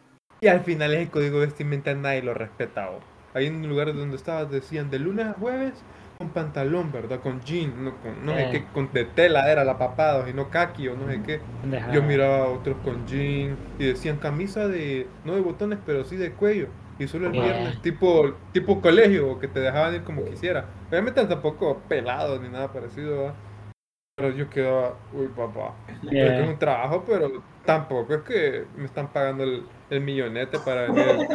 Y al final ese código de vestimenta nadie lo respetaba. Ahí en el lugar donde estabas decían de lunes a jueves con pantalón, ¿verdad? Con jean, no, con, no sé Eh. qué, con de tela era la papada, y no kaki o no sé qué. Yo miraba a otros con jean y decían camisa de, no de botones, pero sí de cuello. Y solo el Yeah. viernes, tipo, tipo colegio, que te dejaban ir como quisiera. Obviamente tampoco pelado ni nada parecido, ¿verdad? Pero yo quedaba, uy papá, porque es Yeah. un trabajo, pero tampoco es que me están pagando el, el millonete para venir,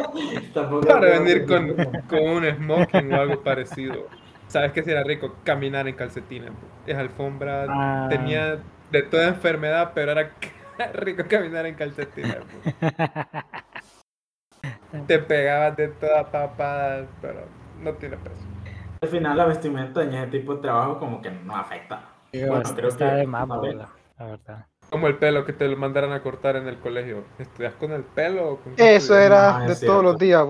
para venir con, con un smoking o algo parecido. ¿Sabes qué sería rico? Caminar en calcetines. Es alfombra, Ah. tenía de toda enfermedad, pero era rico caminar en calcetines. pues. Te pegabas de todas papadas, pero no tiene precio. Al final la vestimenta en ese tipo de trabajo como que no afecta. Digo, Bueno, está- creo está que de más, la verdad. Como el pelo que te lo mandaran a cortar en el colegio. ¿Estudias con el pelo o con Eso era Ah, de es todos los días.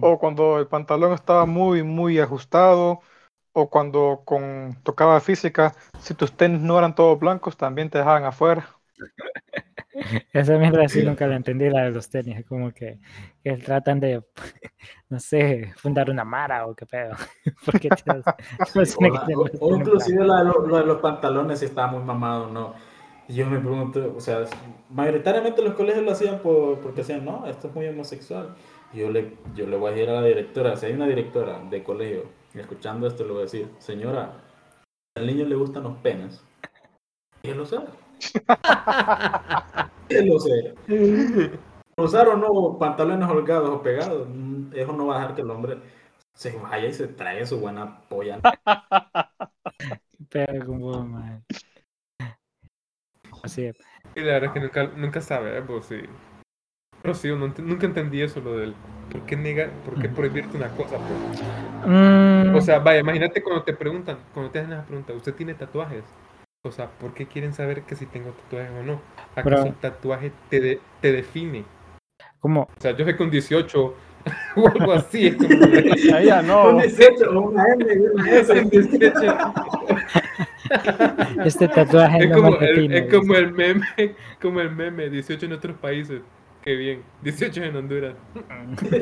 O cuando el pantalón estaba muy, muy ajustado. O cuando con, tocaba física, si tus tenis no eran todos blancos, también te dejaban afuera. Esa mierda sí nunca la entendí, la de los tenis. Como que, que tratan de, no sé, fundar una mara o qué pedo. Porque tienes- todos O, que o- los inclusive la de lo, lo de los pantalones si estaba muy mamado o no. Y yo me pregunto, o sea, mayoritariamente los colegios lo hacían por, porque decían, no, esto es muy homosexual. Y yo le, yo le voy a decir a la directora, si hay una directora de colegio escuchando esto, le voy a decir, señora, al niño le gustan los penes. Y él lo sabe. lo sabe. Usar o no pantalones holgados o pegados, mm, eso no va a dejar que el hombre se vaya y se traiga su buena polla. Pero como, man. Así es. Y la verdad es que nunca, nunca sabemos, sí. Pero sí, ent- nunca entendí eso, lo del... ¿Por qué, negar, por qué prohibirte una cosa? Pues? Mm, O sea, vaya, imagínate cuando te preguntan, cuando te hacen esa pregunta, ¿usted tiene tatuajes? O sea, ¿por qué quieren saber que si tengo tatuajes o no? ¿Acaso Pero- el tatuaje te, de- te define? como O sea, yo soy con 18 o algo así. Es como de- Ahí ya no. Un 18, una M, una S. Soy 18. este tatuaje Es no como, el, define, es como el meme, como el meme, 18 en otros países. Qué bien. 18 en Honduras.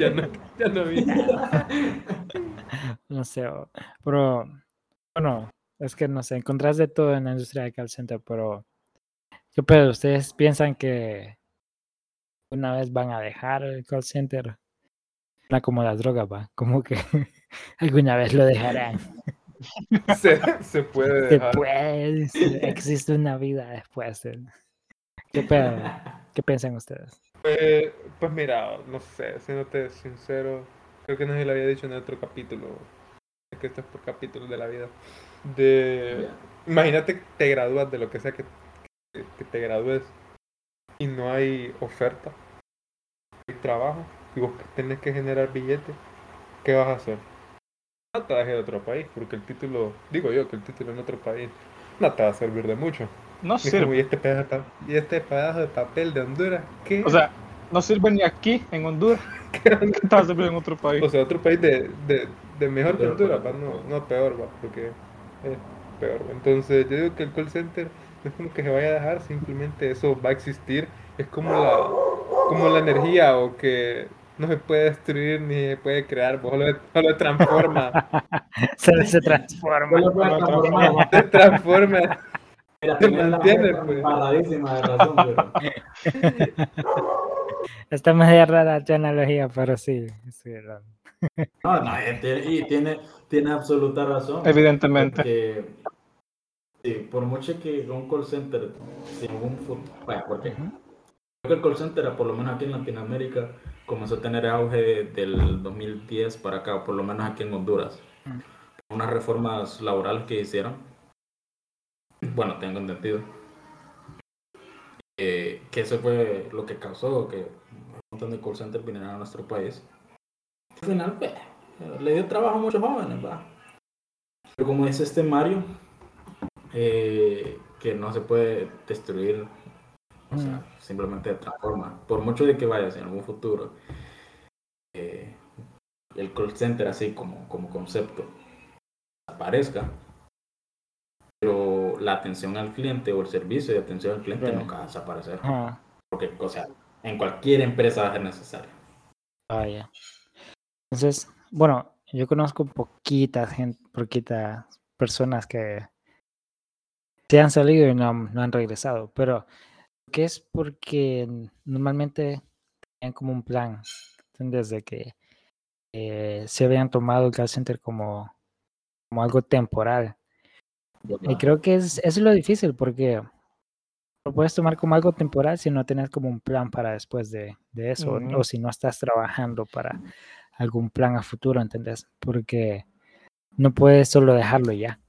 ya no, ya no vi. no sé, pero bueno, es que no sé, encontrás de todo en la industria de call center, pero ¿qué pedo? ¿Ustedes piensan que una vez van a dejar el call center? Como las drogas, va, como que alguna vez lo dejarán. Se, se puede Se dejar. puede, sí, existe una vida después. ¿Qué pedo? ¿Qué piensan ustedes? Pues, pues mira, no sé, siéndote sincero, creo que no se lo había dicho en el otro capítulo. Es que esto es por capítulos de la vida. De. Imagínate que te gradúas de lo que sea que, que, que te gradúes y no hay oferta, no hay trabajo y vos que tenés que generar billetes, ¿qué vas a hacer? No te vas a ir a otro país, porque el título, digo yo que el título en otro país no te va a servir de mucho. No Y es como, sirve. ¿y este pedazo y este pedazo de papel de Honduras? ¿Qué? O sea, no sirve ni aquí, en Honduras. ¿Qué te va a servir en otro país? O sea, otro país de, de, de mejor que Honduras, pues. va, no, no peor, va, porque es peor. Entonces, yo digo que el call center no es como que se vaya a dejar, simplemente eso va a existir. Es como la, como la energía o que no se puede destruir ni se puede crear, solo, solo transforma. Se, se transforma. Se transforma. Mira, ¿Te tenés la entiendes, boca pues? de razón, pero... Está media rara tu analogía, pero sí. sí, lo- No, no, y tiene, y tiene, tiene absoluta razón. Evidentemente. Porque, sí, por mucho que un call center, sin un futuro, bueno, porque Ujú. creo que el call center, por lo menos aquí en Latinoamérica, comenzó a tener auge del 2010 para acá, por lo menos aquí en Honduras. Mm. Unas reformas laborales que hicieron, bueno, tengo entendido, eh, que eso fue lo que causó que un montón de call centers vinieran a nuestro país. Al final, pues, le dio trabajo a muchos jóvenes, va. Pero como dice este Mario, eh, que no se puede destruir, o sea, Mm. simplemente transforma. Por mucho de que vayas en algún futuro, eh, el call center así como, como concepto aparezca, pero la atención al cliente o el servicio de atención al cliente Right. nunca va a desaparecer. Ajá. Porque, o sea, en cualquier empresa va a ser necesario. Ah, ya. Entonces, bueno, yo conozco poquitas gente, poquitas personas que se han salido y no, han- no han regresado, pero que es porque normalmente tenían como un plan, desde que eh, se habían tomado el call center como, como algo temporal. Y creo que es, eso es lo difícil porque lo puedes tomar como algo temporal si no tienes como un plan para después de, de eso o- si no estás trabajando para algún plan a futuro, ¿entendés? Porque no puedes solo dejarlo ya.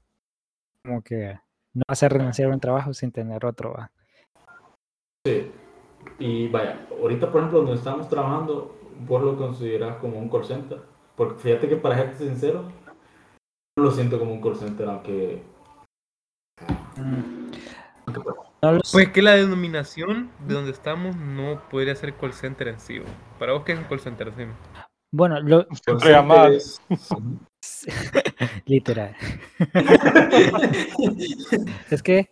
Como que no vas a renunciar a un trabajo sin tener otro. ¿va? Sí. Y vaya, ahorita por ejemplo donde estamos trabajando, vos lo considerás como un call center. Porque fíjate que para serte sincero, no lo siento como un call center, aunque... aunque, pues, No. Pues que la denominación de donde estamos no podría ser call center en sí. Para vos, ¿qué es un call center? Sí. Bueno, lo, es- literal. es que,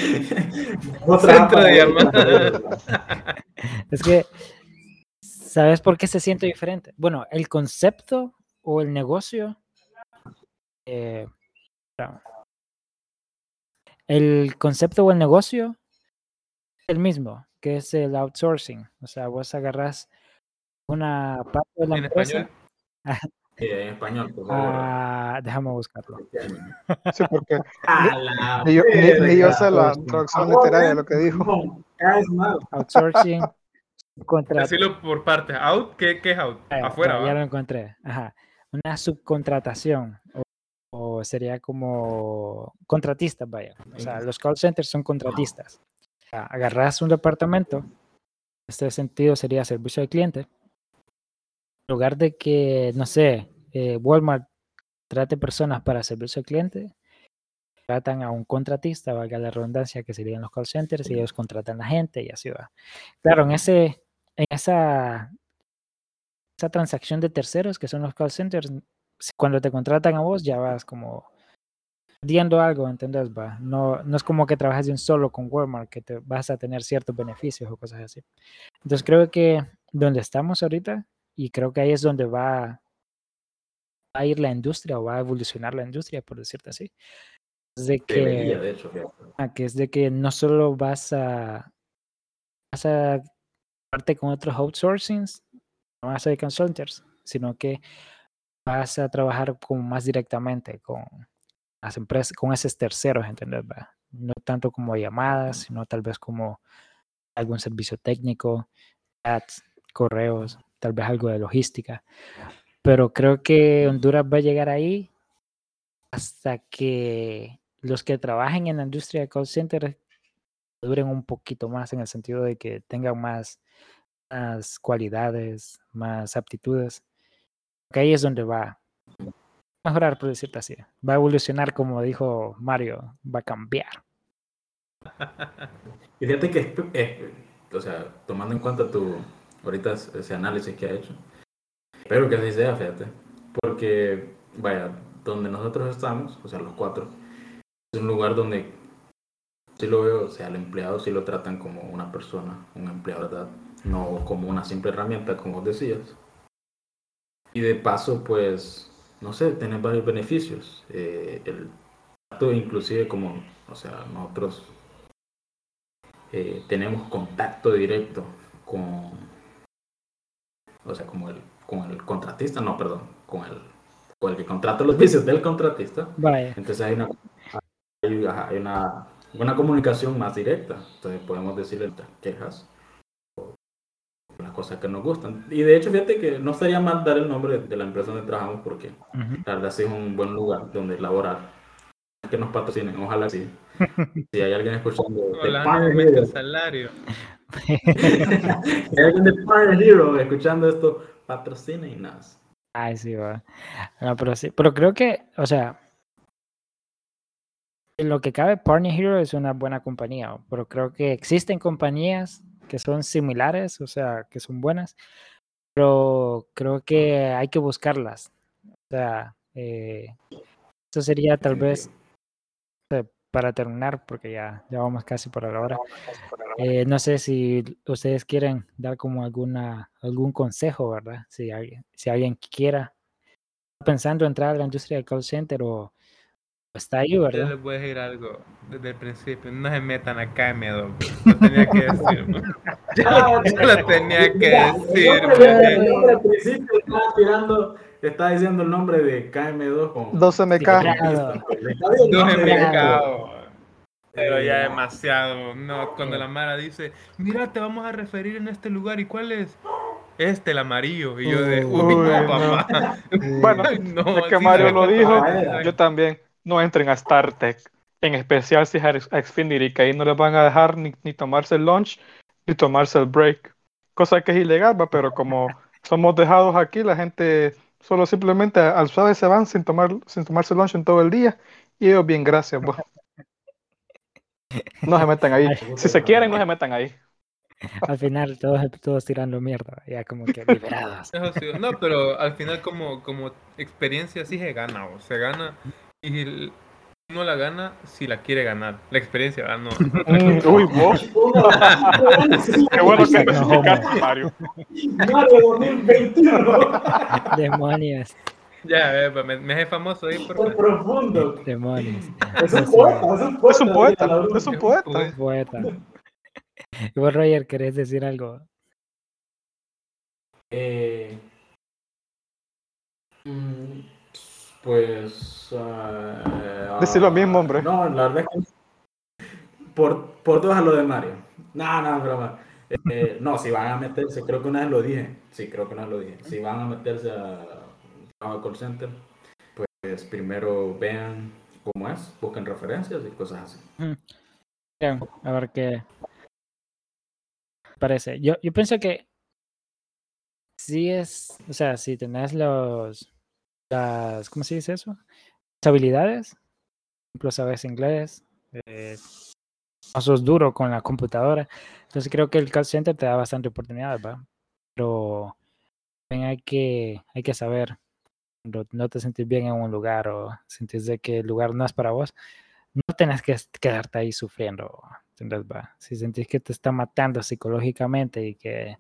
No Centro de llamadas. es que, ¿sabes por qué se siente diferente? Bueno, el concepto o el negocio. eh. El concepto o el negocio es el mismo, que es el outsourcing. O sea, vos agarras una parte de la En empresa. español. Sí, en español, por favor. Ah, déjame buscarlo. Sí, porque ni yo, ni- ni yo sé la pues. traducción literaria de ¿eh? lo que dijo. Outsourcing Decirlo por partes. Out, ¿qué, qué es out? Ah, Afuera, ya, ya ¿va? lo encontré. Ajá. Una subcontratación. O, sería como contratistas, vaya. O sea, los call centers son contratistas. O sea, agarras un departamento. En este sentido sería servicio al cliente. En lugar de que, no sé, eh, Walmart trate personas para servicio al cliente, tratan a un contratista, valga la redundancia, que serían los call centers, y ellos contratan a la gente y así va. Claro, en, ese, en esa, esa transacción de terceros, que son los call centers, cuando te contratan a vos, ya vas como perdiendo algo, ¿entendés? Va? No, no es como que trabajas de un solo con Walmart, que te vas a tener ciertos beneficios o cosas así. Entonces creo que donde estamos ahorita, y creo que ahí es donde va a ir la industria o va a evolucionar la industria, por decirte así. Es de que, Debería, de hecho, ah, que es de que no solo vas a vas a parte con otros outsourcings, no vas a ser consultants, sino que vas a trabajar como más directamente con las empresas, con esos terceros, ¿entendés? va? No tanto como llamadas, sino tal vez como algún servicio técnico, chats, correos, tal vez algo de logística. Pero creo que Honduras va a llegar ahí hasta que los que trabajen en la industria de call center duren un poquito más en el sentido de que tengan más, más cualidades, más aptitudes. Que ahí es donde va a mejorar, por decirte así. Va a evolucionar, como dijo Mario, va a cambiar. Y fíjate que, es- o sea, tomando en cuenta tu, ahorita es- ese análisis que ha hecho, espero que así sea, fíjate, porque, vaya, donde nosotros estamos, o sea, los cuatro, es un lugar donde sí lo veo, o sea, al empleado sí lo tratan como una persona, un empleado, ¿verdad? No como una simple herramienta, como decías. Y de paso, pues, no sé, tener varios beneficios. Eh, el trato inclusive como, o sea, nosotros eh, tenemos contacto directo con, o sea, como el, con el contratista, no, perdón, con el, con el que contrata los servicios del contratista. Entonces hay una, hay, una, una comunicación más directa. Entonces podemos decirle quejas cosas que nos gustan. Y de hecho, fíjate que no estaría mal dar el nombre de la empresa donde trabajamos porque ujú. la verdad sí es un buen lugar donde laborar. Que nos patrocinen, ojalá sí. Si hay alguien escuchando de el salario. si hay alguien de Pioneer Hero escuchando esto, patrocínenos. Ay, sí, va. No, pero sí, pero creo que, o sea, en lo que cabe, Partner Hero es una buena compañía, pero creo que existen compañías que son similares, o sea, que son buenas, pero creo que hay que buscarlas. O sea, eh, eso sería tal vez eh, para terminar, porque ya, ya vamos casi por la hora. Eh, no sé si ustedes quieren dar como alguna algún consejo, ¿verdad? Si alguien, si alguien quiera pensando entrar a la industria del call center o está ahí, Yo ¿verdad? les voy a decir algo desde el principio. No se metan a KM2. Lo tenía que decir. ¿no? Yo lo tenía que decir. El nombre, el nombre al principio estaba tirando, estaba diciendo el nombre de KM2 con 12MK. Claro. No se me Claro. cago. Pero ya demasiado. No, cuando la Mara dice, mira, te vamos a referir en este lugar. ¿Y cuál es? Este, el amarillo. Y yo de, uy, Uy, no, no. papá. Bueno, Ay, no, es que sí, Mario lo dijo, yo también. No entren a StarTech, en especial si es a Xfinity, que ahí no les van a dejar ni, ni tomarse el lunch ni tomarse el break. Cosa que es ilegal, ¿va? pero como somos dejados aquí, la gente solo simplemente al suave se van sin tomar sin tomarse lunch en todo el día y ellos bien, gracias. pues. No se metan ahí. Si se quieren, no se metan ahí. Al final todos, todos tirando mierda, ya como que liberados. Eso sí, No, pero al final como, como experiencia sí se gana, o se gana el- uno la gana si la quiere ganar. La experiencia, ¿verdad? No. Mm, uy, vos. Qué bueno que No, especificaste, Mario. Mario 2021. Demonios, Ya, eh, me, me dejé famoso ahí por Qué profundo. demonios. Es un poeta, es un poeta. Es un poeta, es un Es un. Poeta. ¿Y vos, Roger, querés decir algo? Eh, mm, pues. ah, Decí lo mismo, hombre. No, la verdad es que. Por, por dos a lo de Mario. No, no, broma. Eh, no, si van a meterse, creo que una vez lo dije. Sí, creo que una vez lo dije. Si van a meterse a, a call center, pues primero vean cómo es, busquen referencias y cosas así. Bien, a ver qué parece. Yo, yo pienso que sí es, o sea, si tenés los las, ¿cómo se dice eso? Las habilidades. Por ejemplo, sabes inglés. Eh, no duro con la computadora. Entonces creo que el call center te da bastante oportunidad, ¿va? Pero hay que, hay que saber cuando no te sentís bien en un lugar o sentís de que el lugar no es para vos, no tenés que quedarte ahí sufriendo. Va? Si sentís que te está matando psicológicamente y que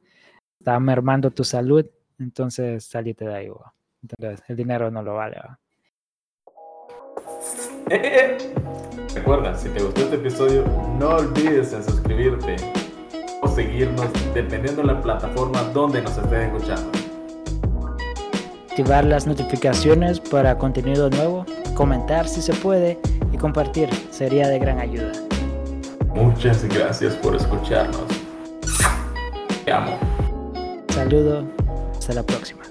está mermando tu salud, entonces salite de ahí. ¿va? ¿Entendés? El dinero no lo vale. ¿va? Eh, eh, eh. Recuerda, si te gustó este episodio, no olvides en suscribirte o seguirnos dependiendo de la plataforma donde nos estés escuchando. Activar las notificaciones para contenido nuevo, comentar si se puede y compartir sería de gran ayuda. Muchas gracias por escucharnos. Te amo. Saludo, hasta la próxima.